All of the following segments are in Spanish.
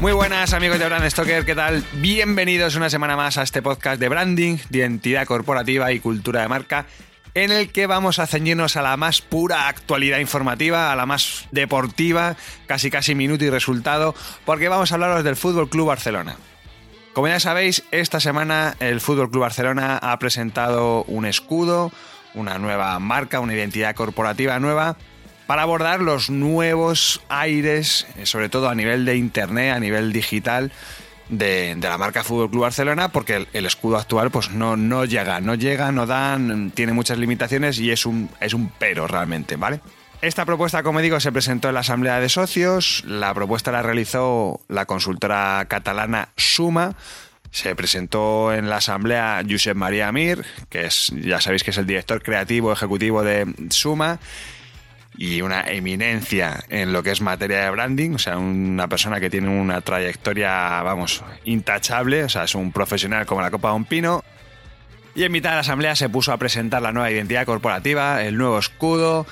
Muy buenas amigos de Brand Stoker, ¿qué tal? Bienvenidos una semana más a este podcast de branding, de identidad corporativa y cultura de marca, en el que vamos a ceñirnos a la más pura actualidad informativa, a la más deportiva, casi casi minuto y resultado, porque vamos a hablaros del Fútbol Club Barcelona. Como ya sabéis, esta semana el Fútbol Club Barcelona ha presentado un escudo, una nueva marca, una identidad corporativa nueva para abordar los nuevos aires, eh, sobre todo a nivel de internet, a nivel digital, de, la marca Fútbol Club Barcelona, porque el, escudo actual pues no, no llega, no llega, no dan, tiene muchas limitaciones y es un, es un pero realmente, ¿vale? Esta propuesta, como digo, se presentó en la Asamblea de Socios, la propuesta la realizó la consultora catalana Suma, se presentó en la asamblea Josep María Mir, que es, ya sabéis que es el director creativo ejecutivo de Suma, y una eminencia en lo que es materia de branding, o sea, una persona que tiene una trayectoria, vamos, intachable, o sea, es un profesional como la copa de un pino. Y en mitad de la asamblea se puso a presentar la nueva identidad corporativa, el nuevo escudo.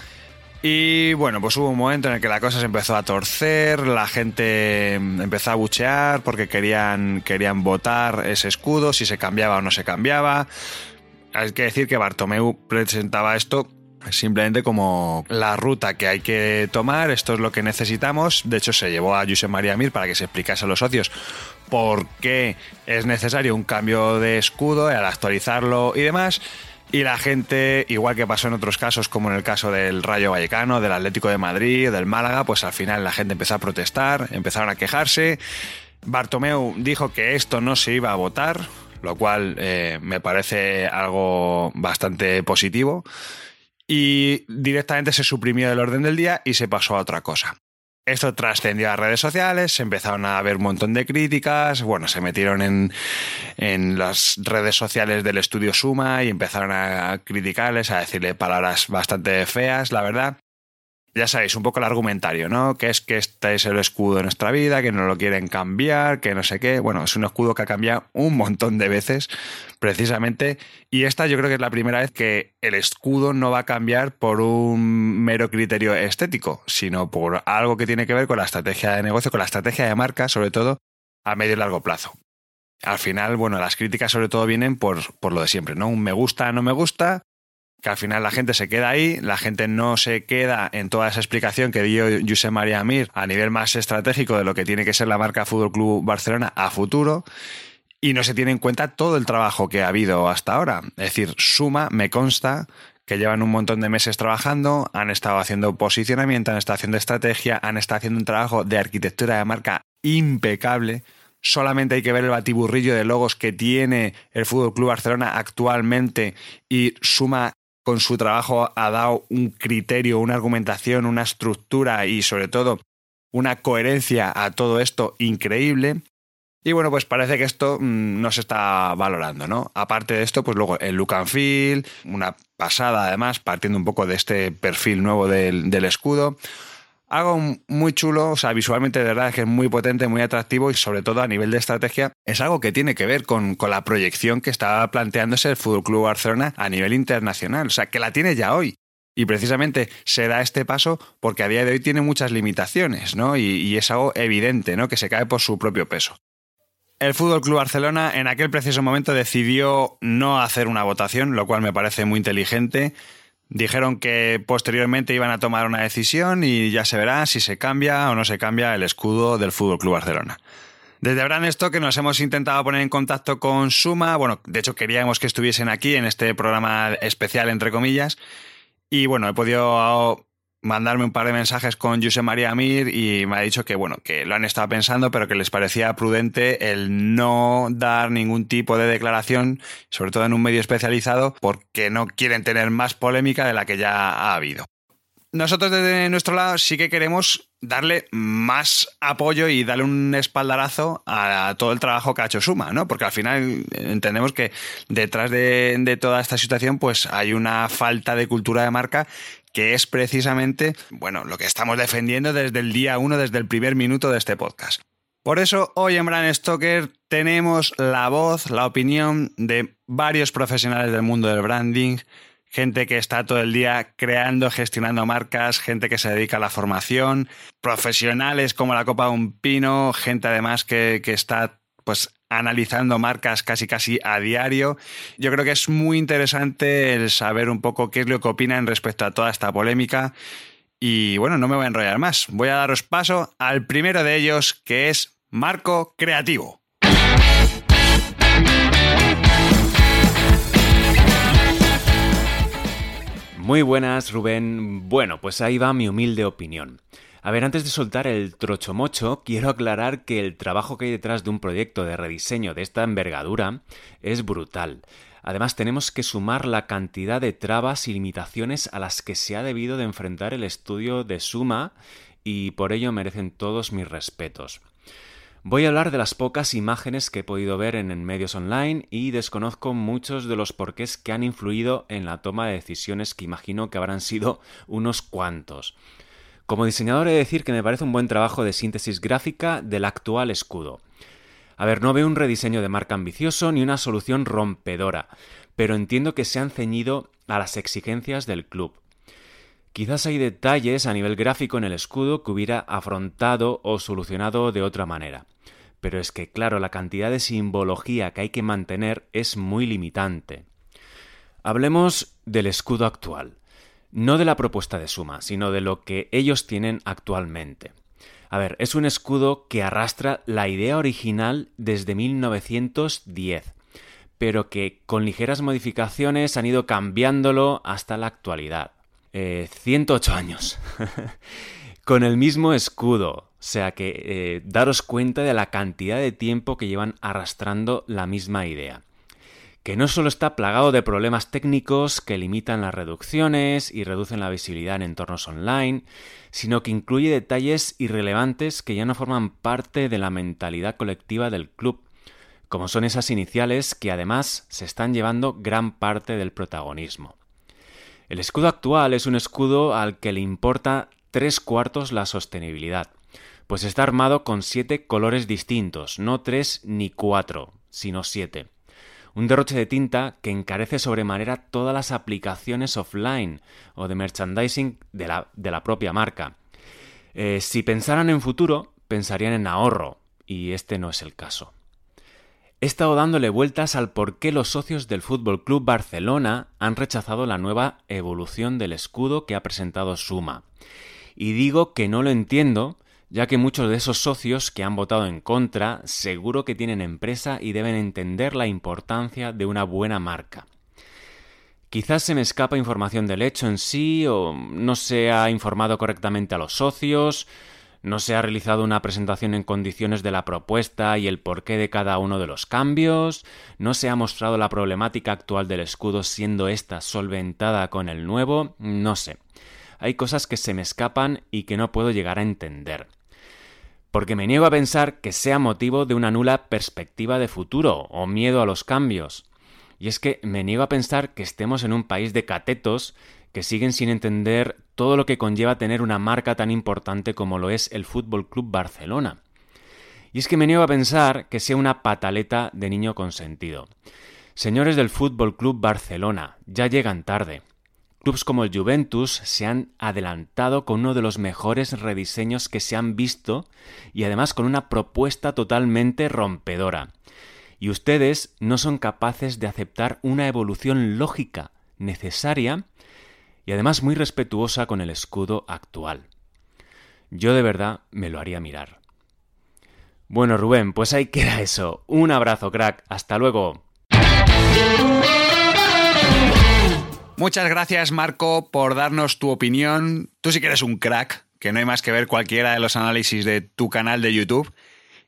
Y bueno, pues hubo un momento en el que la cosa se empezó a torcer, la gente empezó a buchear porque querían, querían votar ese escudo, si se cambiaba o no se cambiaba. Hay que decir que Bartomeu presentaba esto simplemente como la ruta que hay que tomar, esto es lo que necesitamos. De hecho, se llevó a Josep María Mir para que se explicase a los socios por qué es necesario un cambio de escudo, al actualizarlo y demás. Y la gente, igual que pasó en otros casos, como en el caso del Rayo Vallecano, del Atlético de Madrid, del Málaga, pues al final la gente empezó a protestar, empezaron a quejarse. Bartomeu dijo que esto no se iba a votar, lo cual eh, me parece algo bastante positivo y directamente se suprimió del orden del día y se pasó a otra cosa. Esto trascendió a redes sociales, se empezaron a ver un montón de críticas, bueno, se metieron en, en las redes sociales del estudio Suma y empezaron a criticarles, a decirle palabras bastante feas, la verdad ya sabéis, un poco el argumentario, ¿no? Que es que este es el escudo de nuestra vida, que no lo quieren cambiar, que no sé qué. Bueno, es un escudo que ha cambiado un montón de veces, precisamente. Y esta yo creo que es la primera vez que el escudo no va a cambiar por un mero criterio estético, sino por algo que tiene que ver con la estrategia de negocio, con la estrategia de marca, sobre todo a medio y largo plazo. Al final, bueno, las críticas sobre todo vienen por, por lo de siempre, ¿no? Un me gusta, no me gusta, que al final la gente se queda ahí, la gente no se queda en toda esa explicación que dio José María Mir a nivel más estratégico de lo que tiene que ser la marca Fútbol Club Barcelona a futuro y no se tiene en cuenta todo el trabajo que ha habido hasta ahora. Es decir, suma, me consta que llevan un montón de meses trabajando, han estado haciendo posicionamiento, han estado haciendo estrategia, han estado haciendo un trabajo de arquitectura de marca impecable. Solamente hay que ver el batiburrillo de logos que tiene el Fútbol Club Barcelona actualmente y suma con su trabajo ha dado un criterio, una argumentación, una estructura y sobre todo una coherencia a todo esto increíble. Y bueno, pues parece que esto mm, no se está valorando, ¿no? Aparte de esto, pues luego el look and feel, una pasada además, partiendo un poco de este perfil nuevo del, del escudo algo muy chulo, o sea, visualmente de verdad es que es muy potente, muy atractivo y sobre todo a nivel de estrategia es algo que tiene que ver con, la proyección que está planteándose el Fútbol Club Barcelona a nivel internacional, o sea, que la tiene ya hoy. Y precisamente se da este paso porque a día de hoy tiene muchas limitaciones, ¿no? Y, y es algo evidente, ¿no? Que se cae por su propio peso. El Fútbol Club Barcelona en aquel preciso momento decidió no hacer una votación, lo cual me parece muy inteligente. Dijeron que posteriormente iban a tomar una decisión y ya se verá si se cambia o no se cambia el escudo del Fútbol Club Barcelona. Desde Brand que nos hemos intentado poner en contacto con Suma, bueno, de hecho queríamos que estuviesen aquí en este programa especial, entre comillas, y bueno, he podido mandarme un par de mensajes con José María Amir y me ha dicho que bueno, que lo han estado pensando, pero que les parecía prudente el no dar ningún tipo de declaración, sobre todo en un medio especializado, porque no quieren tener más polémica de la que ya ha habido. nosotros desde nuestro lado sí que queremos darle más apoyo y darle un espaldarazo a todo el trabajo que ha hecho Suma, ¿no? Porque al final entendemos que detrás de, de toda esta situación pues hay una falta de cultura de marca que es precisamente, bueno, lo que estamos defendiendo desde el día uno, desde el primer minuto de este podcast. Por eso hoy en Brand Stoker tenemos la voz, la opinión de varios profesionales del mundo del branding, gente que está todo el día creando, gestionando marcas, gente que se dedica a la formación, profesionales como la Copa de un Pino, gente además que, que está pues analizando marcas casi casi a diario. Yo creo que es muy interesante el saber un poco qué es lo que opinan respecto a toda esta polémica. Y bueno, no me voy a enrollar más. Voy a daros paso al primero de ellos, que es Marco Creativo. Muy buenas, Rubén. Bueno, pues ahí va mi humilde opinión. A ver, antes de soltar el trochomocho, quiero aclarar que el trabajo que hay detrás de un proyecto de rediseño de esta envergadura es brutal. Además, tenemos que sumar la cantidad de trabas y limitaciones a las que se ha debido de enfrentar el estudio de Suma y por ello merecen todos mis respetos. Voy a hablar de las pocas imágenes que he podido ver en, medios online y desconozco muchos de los porqués que han influido en la toma de decisiones que imagino que habrán sido unos cuantos. Como diseñador he de decir que me parece un buen trabajo de síntesis gráfica del actual escudo. A ver, no veo un rediseño de marca ambicioso ni una solución rompedora, pero entiendo que se han ceñido a las exigencias del club. Quizás hay detalles a nivel gráfico en el escudo que hubiera afrontado o solucionado de otra manera. Pero es que, claro, la cantidad de simbología que hay que mantener es muy limitante. Hablemos del escudo actual. No de la propuesta de suma, sino de lo que ellos tienen actualmente. A ver, es un escudo que arrastra la idea original desde 1910, pero que con ligeras modificaciones han ido cambiándolo hasta la actualidad. 108 eh, años. con el mismo escudo, o sea que eh, daros cuenta de la cantidad de tiempo que llevan arrastrando la misma idea. Que no solo está plagado de problemas técnicos que limitan las reducciones y reducen la visibilidad en entornos online, sino que incluye detalles irrelevantes que ya no forman parte de la mentalidad colectiva del club, como son esas iniciales que además se están llevando gran parte del protagonismo. El escudo actual es un escudo al que le importa tres cuartos la sostenibilidad, pues está armado con siete colores distintos, no tres ni cuatro, sino siete. Un derroche de tinta que encarece sobremanera todas las aplicaciones offline o de merchandising de la, de la propia marca. Eh, si pensaran en futuro, pensarían en ahorro, y este no es el caso. He estado dándole vueltas al por qué los socios del Fútbol Club Barcelona han rechazado la nueva evolución del escudo que ha presentado Suma. Y digo que no lo entiendo, ya que muchos de esos socios que han votado en contra seguro que tienen empresa y deben entender la importancia de una buena marca. Quizás se me escapa información del hecho en sí, o no se ha informado correctamente a los socios, no se ha realizado una presentación en condiciones de la propuesta y el porqué de cada uno de los cambios, no se ha mostrado la problemática actual del escudo siendo ésta solventada con el nuevo, no sé hay cosas que se me escapan y que no puedo llegar a entender. Porque me niego a pensar que sea motivo de una nula perspectiva de futuro o miedo a los cambios. Y es que me niego a pensar que estemos en un país de catetos que siguen sin entender todo lo que conlleva tener una marca tan importante como lo es el Fútbol Club Barcelona. Y es que me niego a pensar que sea una pataleta de niño consentido. Señores del Fútbol Club Barcelona, ya llegan tarde. Clubs como el Juventus se han adelantado con uno de los mejores rediseños que se han visto y además con una propuesta totalmente rompedora. Y ustedes no son capaces de aceptar una evolución lógica, necesaria y además muy respetuosa con el escudo actual. Yo de verdad me lo haría mirar. Bueno, Rubén, pues ahí queda eso. Un abrazo, crack. Hasta luego. Muchas gracias, Marco, por darnos tu opinión. Tú sí que eres un crack, que no hay más que ver cualquiera de los análisis de tu canal de YouTube.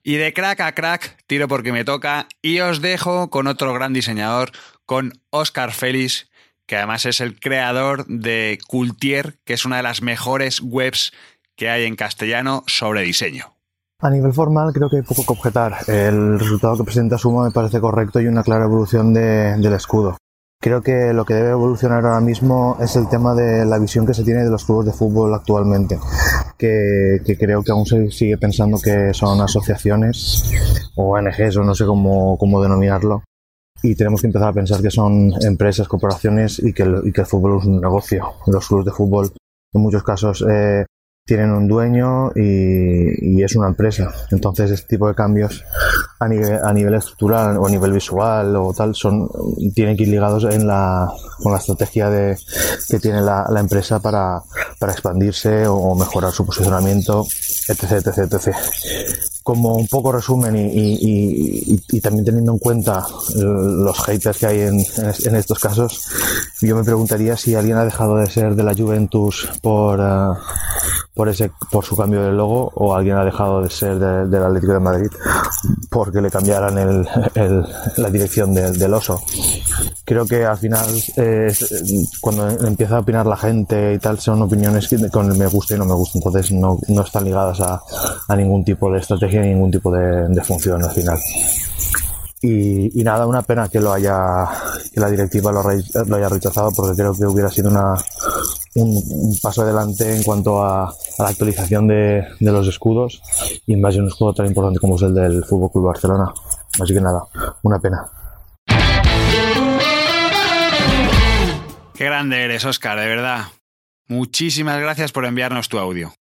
Y de crack a crack, tiro porque me toca, y os dejo con otro gran diseñador, con Oscar Félix, que además es el creador de Cultier, que es una de las mejores webs que hay en castellano sobre diseño. A nivel formal creo que hay poco que objetar. El resultado que presenta Suma me parece correcto y una clara evolución del escudo. Creo que lo que debe evolucionar ahora mismo es el tema de la visión que se tiene de los clubes de fútbol actualmente, que, creo que aún se sigue pensando que son asociaciones o ONGs o no sé cómo, denominarlo, y tenemos que empezar a pensar que son empresas, corporaciones y que el, y que fútbol es un negocio. Los clubes de fútbol en muchos casos eh, tienen un dueño y, es una empresa. Entonces, este tipo de cambios a nivel, a nivel estructural o a nivel visual o tal son tienen que ir ligados en la, con la estrategia de, que tiene la, empresa para, para, expandirse o mejorar su posicionamiento, etc, etc, etc. Como un poco resumen y, también teniendo en cuenta los haters que hay en, estos casos, yo me preguntaría si alguien ha dejado de ser de la Juventus por, uh, por, ese, por su cambio de logo o alguien ha dejado de ser del Atlético de Madrid porque le cambiaran el, la dirección del, del, oso. Creo que al final eh, cuando empieza a opinar la gente y tal son opiniones que con el me gusta y no me gusta, entonces no, no están ligadas a, a, ningún tipo de estrategia ni ningún tipo de, de función al final. Y, nada, una pena que lo haya, que la directiva lo, haya rechazado porque creo que hubiera sido una, un, paso adelante en cuanto a, a la actualización de, de, los escudos y más de un escudo tan importante como es el del Fútbol Club Barcelona. Así que nada, una pena. Qué grande eres, Oscar, de verdad. Muchísimas gracias por enviarnos tu audio.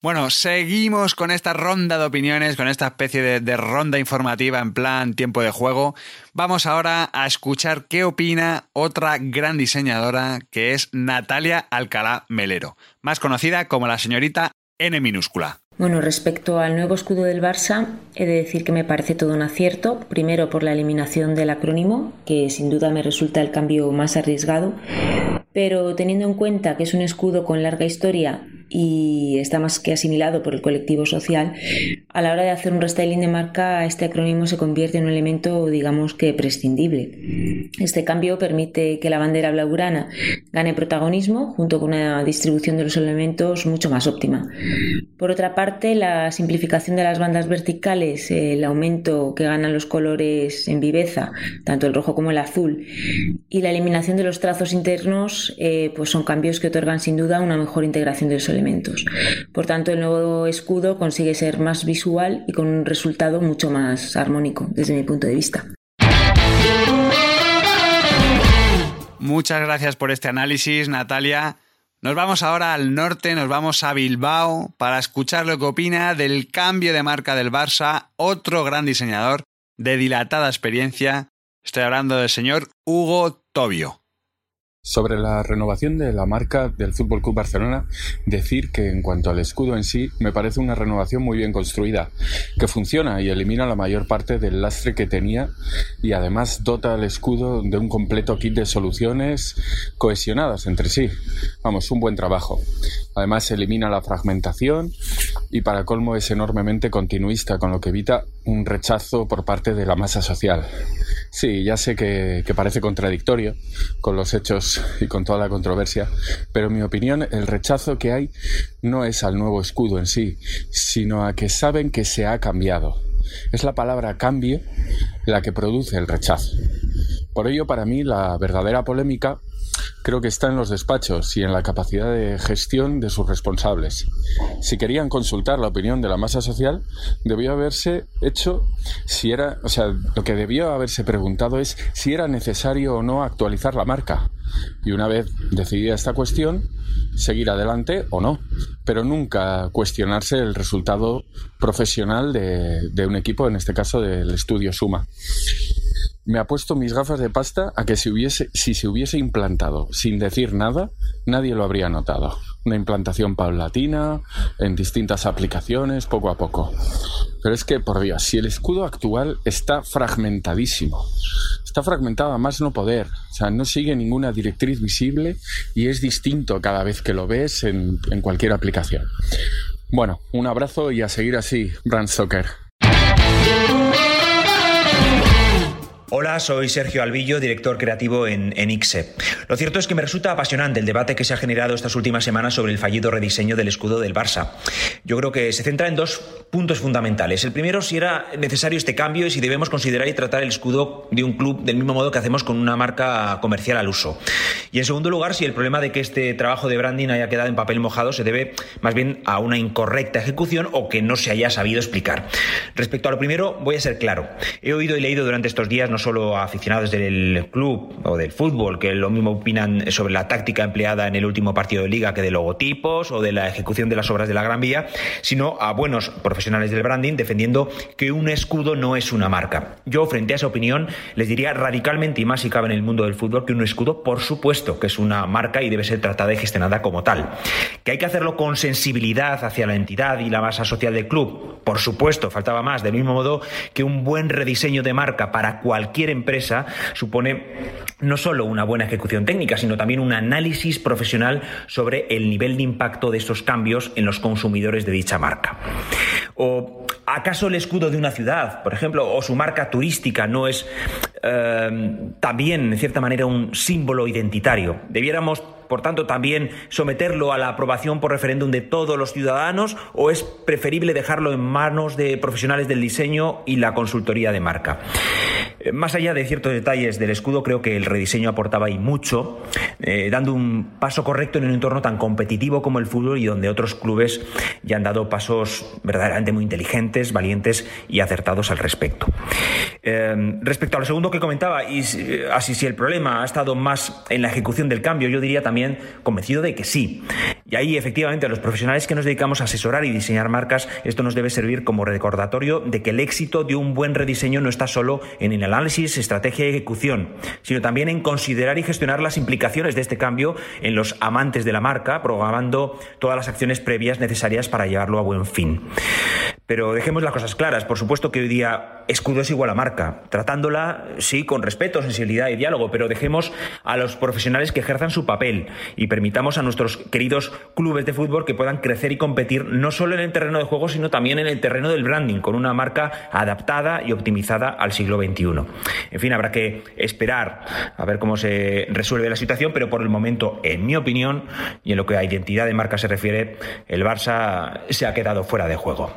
Bueno, seguimos con esta ronda de opiniones, con esta especie de, ronda informativa en plan tiempo de juego. Vamos ahora a escuchar qué opina otra gran diseñadora que es Natalia Alcalá Melero, más conocida como la señorita N minúscula. Bueno, respecto al nuevo escudo del Barça, he de decir que me parece todo un acierto, primero por la eliminación del acrónimo, que sin duda me resulta el cambio más arriesgado, pero teniendo en cuenta que es un escudo con larga historia y está más que asimilado por el colectivo social, a la hora de hacer un restyling de marca, este acrónimo se convierte en un elemento, digamos que prescindible. Este cambio permite que la bandera blaugrana gane protagonismo junto con una distribución de los elementos mucho más óptima. Por otra parte, la simplificación de las bandas verticales, el aumento que ganan los colores en viveza, tanto el rojo como el azul, y la eliminación de los trazos internos, eh, pues son cambios que otorgan sin duda una mejor integración de los elementos. Por tanto, el nuevo escudo consigue ser más visual y con un resultado mucho más armónico desde mi punto de vista. Muchas gracias por este análisis, Natalia. Nos vamos ahora al norte, nos vamos a Bilbao para escuchar lo que opina del cambio de marca del Barça, otro gran diseñador de dilatada experiencia. Estoy hablando del señor Hugo Tobio. Sobre la renovación de la marca del Fútbol Club Barcelona, decir que en cuanto al escudo en sí, me parece una renovación muy bien construida, que funciona y elimina la mayor parte del lastre que tenía y además dota al escudo de un completo kit de soluciones cohesionadas entre sí. Vamos, un buen trabajo. Además elimina la fragmentación y para colmo es enormemente continuista, con lo que evita un rechazo por parte de la masa social. Sí, ya sé que, que, parece contradictorio con los hechos y con toda la controversia, pero en mi opinión el rechazo que hay no es al nuevo escudo en sí, sino a que saben que se ha cambiado. Es la palabra cambio la que produce el rechazo. Por ello, para mí, la verdadera polémica creo que está en los despachos y en la capacidad de gestión de sus responsables. Si querían consultar la opinión de la masa social, debió haberse hecho si era, o sea, lo que debió haberse preguntado es si era necesario o no actualizar la marca. Y una vez decidida esta cuestión, seguir adelante o no, pero nunca cuestionarse el resultado profesional de, de un equipo, en este caso del estudio Suma me ha puesto mis gafas de pasta a que si, hubiese, si se hubiese implantado sin decir nada, nadie lo habría notado. Una implantación paulatina, en distintas aplicaciones, poco a poco. Pero es que, por Dios, si el escudo actual está fragmentadísimo, está fragmentado a más no poder, o sea, no sigue ninguna directriz visible y es distinto cada vez que lo ves en, cualquier aplicación. Bueno, un abrazo y a seguir así, Brand Soccer. Hola, soy Sergio Albillo, director creativo en, en ICSE. Lo cierto es que me resulta apasionante el debate que se ha generado estas últimas semanas sobre el fallido rediseño del escudo del Barça. Yo creo que se centra en dos puntos fundamentales. El primero, si era necesario este cambio y si debemos considerar y tratar el escudo de un club del mismo modo que hacemos con una marca comercial al uso. Y en segundo lugar, si el problema de que este trabajo de branding haya quedado en papel mojado se debe más bien a una incorrecta ejecución o que no se haya sabido explicar. Respecto a lo primero, voy a ser claro. He oído y leído durante estos días no solo a aficionados del club o del fútbol, que lo mismo opinan sobre la táctica empleada en el último partido de liga que de logotipos o de la ejecución de las obras de la Gran Vía, sino a buenos profesionales del branding defendiendo que un escudo no es una marca. Yo, frente a esa opinión, les diría radicalmente y más si cabe en el mundo del fútbol que un escudo, por supuesto, que es una marca y debe ser tratada y gestionada como tal. Que hay que hacerlo con sensibilidad hacia la entidad y la masa social del club, por supuesto, faltaba más, del mismo modo que un buen rediseño de marca para cualquier empresa supone no solo una buena ejecución técnica, sino también un análisis profesional sobre el nivel de impacto de esos cambios en los consumidores de dicha marca. ¿O acaso el escudo de una ciudad, por ejemplo, o su marca turística no es eh, también, en cierta manera, un símbolo identitario? ¿Debiéramos por tanto, también someterlo a la aprobación por referéndum de todos los ciudadanos o es preferible dejarlo en manos de profesionales del diseño y la consultoría de marca. Eh, más allá de ciertos detalles del escudo, creo que el rediseño aportaba ahí mucho, eh, dando un paso correcto en un entorno tan competitivo como el fútbol y donde otros clubes ya han dado pasos verdaderamente muy inteligentes, valientes y acertados al respecto. Eh, respecto a lo segundo que comentaba, y así si el problema ha estado más en la ejecución del cambio, yo diría también convencido de que sí. Y ahí efectivamente los profesionales que nos dedicamos a asesorar y diseñar marcas, esto nos debe servir como recordatorio de que el éxito de un buen rediseño no está solo en el análisis, estrategia y ejecución, sino también en considerar y gestionar las implicaciones de este cambio en los amantes de la marca, programando todas las acciones previas necesarias para llevarlo a buen fin. Pero dejemos las cosas claras. Por supuesto que hoy día escudo es igual a marca. Tratándola, sí, con respeto, sensibilidad y diálogo, pero dejemos a los profesionales que ejerzan su papel y permitamos a nuestros queridos clubes de fútbol que puedan crecer y competir no solo en el terreno de juego, sino también en el terreno del branding, con una marca adaptada y optimizada al siglo XXI. En fin, habrá que esperar a ver cómo se resuelve la situación, pero por el momento, en mi opinión, y en lo que a identidad de marca se refiere, el Barça se ha quedado fuera de juego.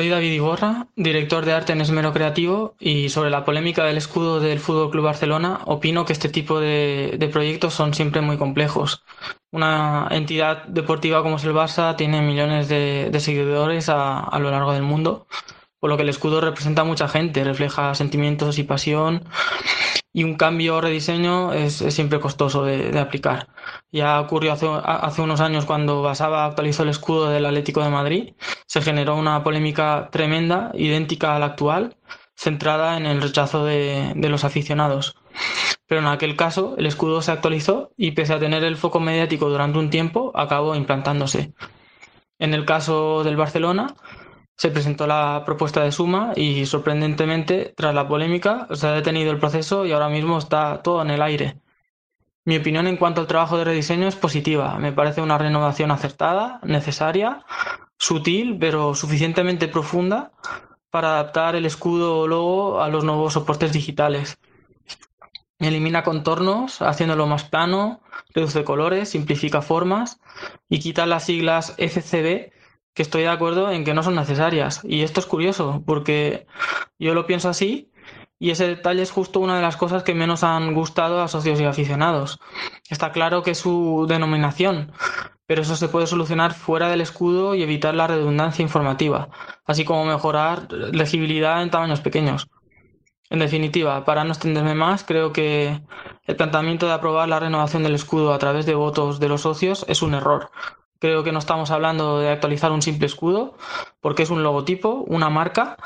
Soy David Iborra, director de arte en Esmero Creativo y sobre la polémica del escudo del Fútbol Club Barcelona, opino que este tipo de, proyectos son siempre muy complejos. Una entidad deportiva como es el Barça tiene millones de, seguidores a, lo largo del mundo, por lo que el escudo representa a mucha gente, refleja sentimientos y pasión y un cambio o rediseño es, siempre costoso de, aplicar. Ya ocurrió hace, unos años cuando Basaba actualizó el escudo del Atlético de Madrid, se generó una polémica tremenda, idéntica a la actual, centrada en el rechazo de los aficionados. Pero en aquel caso el escudo se actualizó y pese a tener el foco mediático durante un tiempo, acabó implantándose. En el caso del Barcelona, se presentó la propuesta de suma y sorprendentemente, tras la polémica, se ha detenido el proceso y ahora mismo está todo en el aire. Mi opinión en cuanto al trabajo de rediseño es positiva. Me parece una renovación acertada, necesaria, sutil, pero suficientemente profunda para adaptar el escudo o logo a los nuevos soportes digitales. Elimina contornos, haciéndolo más plano, reduce colores, simplifica formas y quita las siglas FCB que estoy de acuerdo en que no son necesarias. Y esto es curioso, porque yo lo pienso así y ese detalle es justo una de las cosas que menos han gustado a socios y aficionados. Está claro que es su denominación, pero eso se puede solucionar fuera del escudo y evitar la redundancia informativa, así como mejorar legibilidad en tamaños pequeños. En definitiva, para no extenderme más, creo que el planteamiento de aprobar la renovación del escudo a través de votos de los socios es un error, Creo que no estamos hablando de actualizar un simple escudo, porque es un logotipo, una marca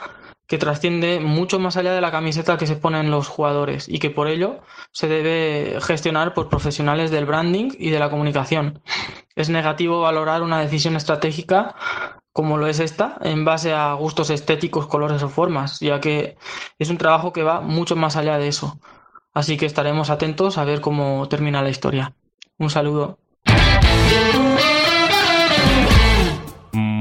que trasciende mucho más allá de la camiseta que se ponen los jugadores y que por ello se debe gestionar por profesionales del branding y de la comunicación. Es negativo valorar una decisión estratégica como lo es esta en base a gustos estéticos, colores o formas, ya que es un trabajo que va mucho más allá de eso. Así que estaremos atentos a ver cómo termina la historia. Un saludo.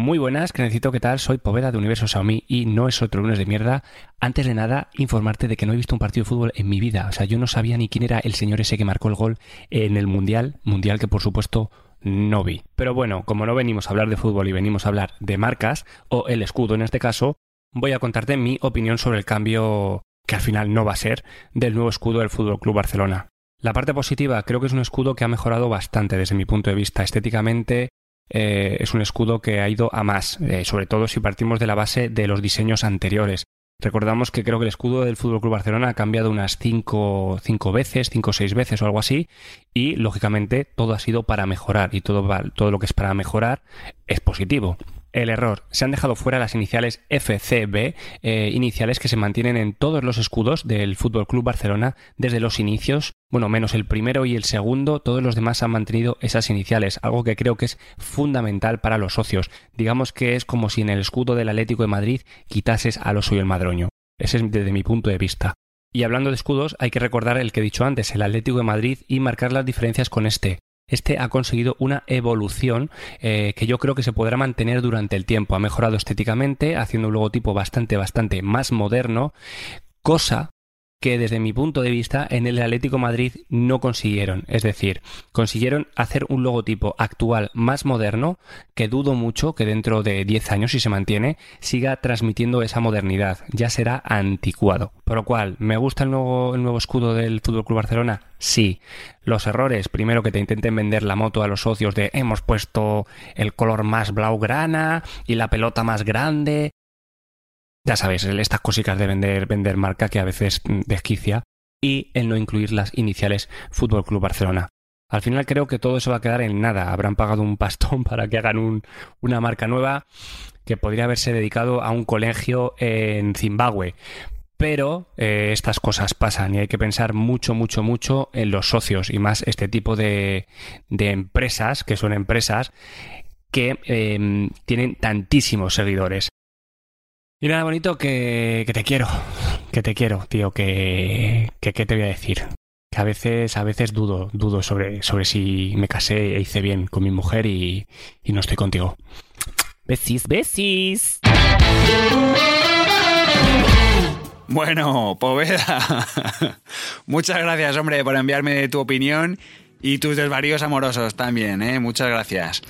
Muy buenas, necesito ¿qué tal? Soy Poveda de Universo Xiaomi y no es otro lunes de mierda. Antes de nada, informarte de que no he visto un partido de fútbol en mi vida. O sea, yo no sabía ni quién era el señor ese que marcó el gol en el Mundial. Mundial que por supuesto no vi. Pero bueno, como no venimos a hablar de fútbol y venimos a hablar de marcas, o el escudo en este caso, voy a contarte mi opinión sobre el cambio que al final no va a ser del nuevo escudo del Fútbol Club Barcelona. La parte positiva, creo que es un escudo que ha mejorado bastante desde mi punto de vista estéticamente, eh, es un escudo que ha ido a más, eh, sobre todo si partimos de la base de los diseños anteriores. Recordamos que creo que el escudo del Fútbol Club Barcelona ha cambiado unas cinco, cinco veces, cinco o seis veces o algo así, y lógicamente todo ha sido para mejorar y todo, todo lo que es para mejorar es positivo el error. Se han dejado fuera las iniciales FCB, eh, iniciales que se mantienen en todos los escudos del Fútbol Club Barcelona desde los inicios. Bueno, menos el primero y el segundo, todos los demás han mantenido esas iniciales, algo que creo que es fundamental para los socios. Digamos que es como si en el escudo del Atlético de Madrid quitases al oso y el madroño. Ese es desde mi punto de vista. Y hablando de escudos, hay que recordar el que he dicho antes, el Atlético de Madrid, y marcar las diferencias con este este ha conseguido una evolución eh, que yo creo que se podrá mantener durante el tiempo. Ha mejorado estéticamente, haciendo un logotipo bastante, bastante más moderno, cosa que desde mi punto de vista en el Atlético Madrid no consiguieron. Es decir, consiguieron hacer un logotipo actual más moderno que dudo mucho que dentro de 10 años, si se mantiene, siga transmitiendo esa modernidad. Ya será anticuado. Por lo cual, ¿me gusta el nuevo, el nuevo escudo del Fútbol Club Barcelona? Sí. Los errores, primero que te intenten vender la moto a los socios de hemos puesto el color más blaugrana y la pelota más grande ya sabes, estas cositas de vender, vender marca que a veces desquicia y el no incluir las iniciales Fútbol Club Barcelona. Al final creo que todo eso va a quedar en nada. Habrán pagado un pastón para que hagan una marca nueva que podría haberse dedicado a un colegio en Zimbabue. Pero eh, estas cosas pasan y hay que pensar mucho, mucho, mucho en los socios y más este tipo de, empresas, que son empresas que eh, tienen tantísimos seguidores. Y nada, bonito, que, te quiero. Que te quiero, tío. Que, que, ¿Qué te voy a decir? Que a veces, a veces dudo, dudo sobre, sobre si me casé e hice bien con mi mujer y, y no estoy contigo. Besis, besis. Bueno, Poveda. Muchas gracias, hombre, por enviarme tu opinión y tus desvaríos amorosos también, ¿eh? Muchas gracias.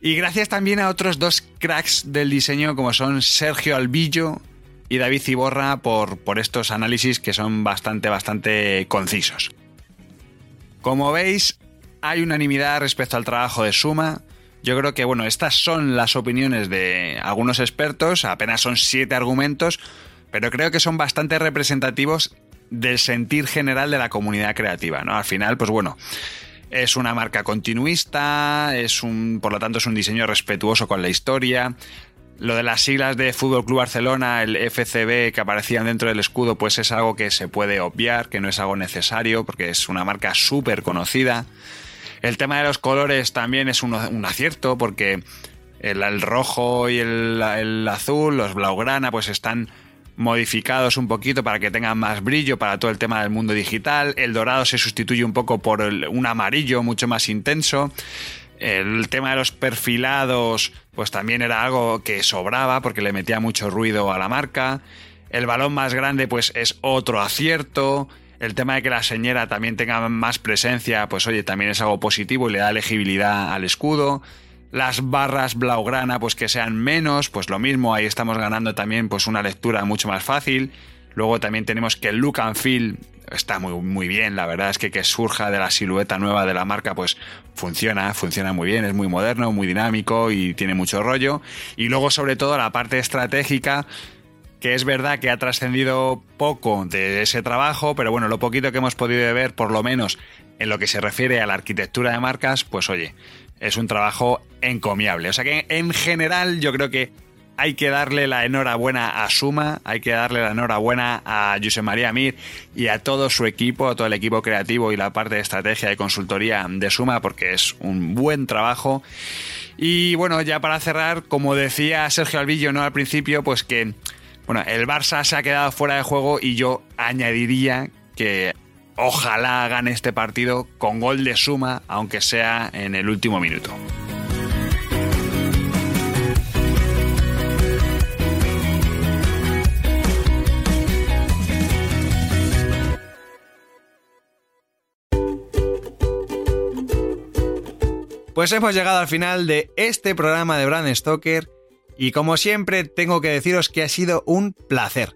Y gracias también a otros dos cracks del diseño como son Sergio Albillo y David Ciborra por, por estos análisis que son bastante, bastante concisos. Como veis, hay unanimidad respecto al trabajo de Suma. Yo creo que, bueno, estas son las opiniones de algunos expertos, apenas son siete argumentos, pero creo que son bastante representativos del sentir general de la comunidad creativa, ¿no? Al final, pues bueno, es una marca continuista, es un, por lo tanto es un diseño respetuoso con la historia. Lo de las siglas de Fútbol Club Barcelona, el FCB que aparecían dentro del escudo, pues es algo que se puede obviar, que no es algo necesario, porque es una marca súper conocida. El tema de los colores también es un, acierto, porque el, rojo y el, el, azul, los blaugrana, pues están modificados un poquito para que tengan más brillo para todo el tema del mundo digital. El dorado se sustituye un poco por un amarillo mucho más intenso. El tema de los perfilados, pues también era algo que sobraba porque le metía mucho ruido a la marca. El balón más grande, pues es otro acierto. El tema de que la señera también tenga más presencia, pues oye, también es algo positivo y le da legibilidad al escudo las barras blaugrana pues que sean menos, pues lo mismo, ahí estamos ganando también pues una lectura mucho más fácil. Luego también tenemos que el look and feel está muy, muy bien, la verdad es que que surja de la silueta nueva de la marca pues funciona, funciona muy bien, es muy moderno, muy dinámico y tiene mucho rollo. Y luego sobre todo la parte estratégica que es verdad que ha trascendido poco de ese trabajo, pero bueno, lo poquito que hemos podido ver, por lo menos en lo que se refiere a la arquitectura de marcas, pues oye, es un trabajo encomiable. O sea que en general yo creo que hay que darle la enhorabuena a Suma, hay que darle la enhorabuena a José María Mir y a todo su equipo, a todo el equipo creativo y la parte de estrategia y consultoría de Suma, porque es un buen trabajo. Y bueno, ya para cerrar, como decía Sergio Albillo ¿no? al principio, pues que bueno, el Barça se ha quedado fuera de juego y yo añadiría que Ojalá hagan este partido con gol de suma, aunque sea en el último minuto. Pues hemos llegado al final de este programa de Brand Stoker y como siempre tengo que deciros que ha sido un placer.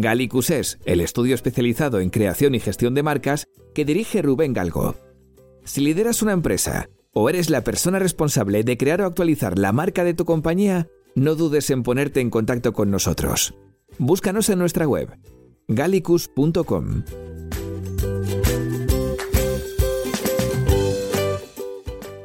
Gallicus es el estudio especializado en creación y gestión de marcas que dirige Rubén Galgo. Si lideras una empresa o eres la persona responsable de crear o actualizar la marca de tu compañía, no dudes en ponerte en contacto con nosotros. Búscanos en nuestra web gallicus.com.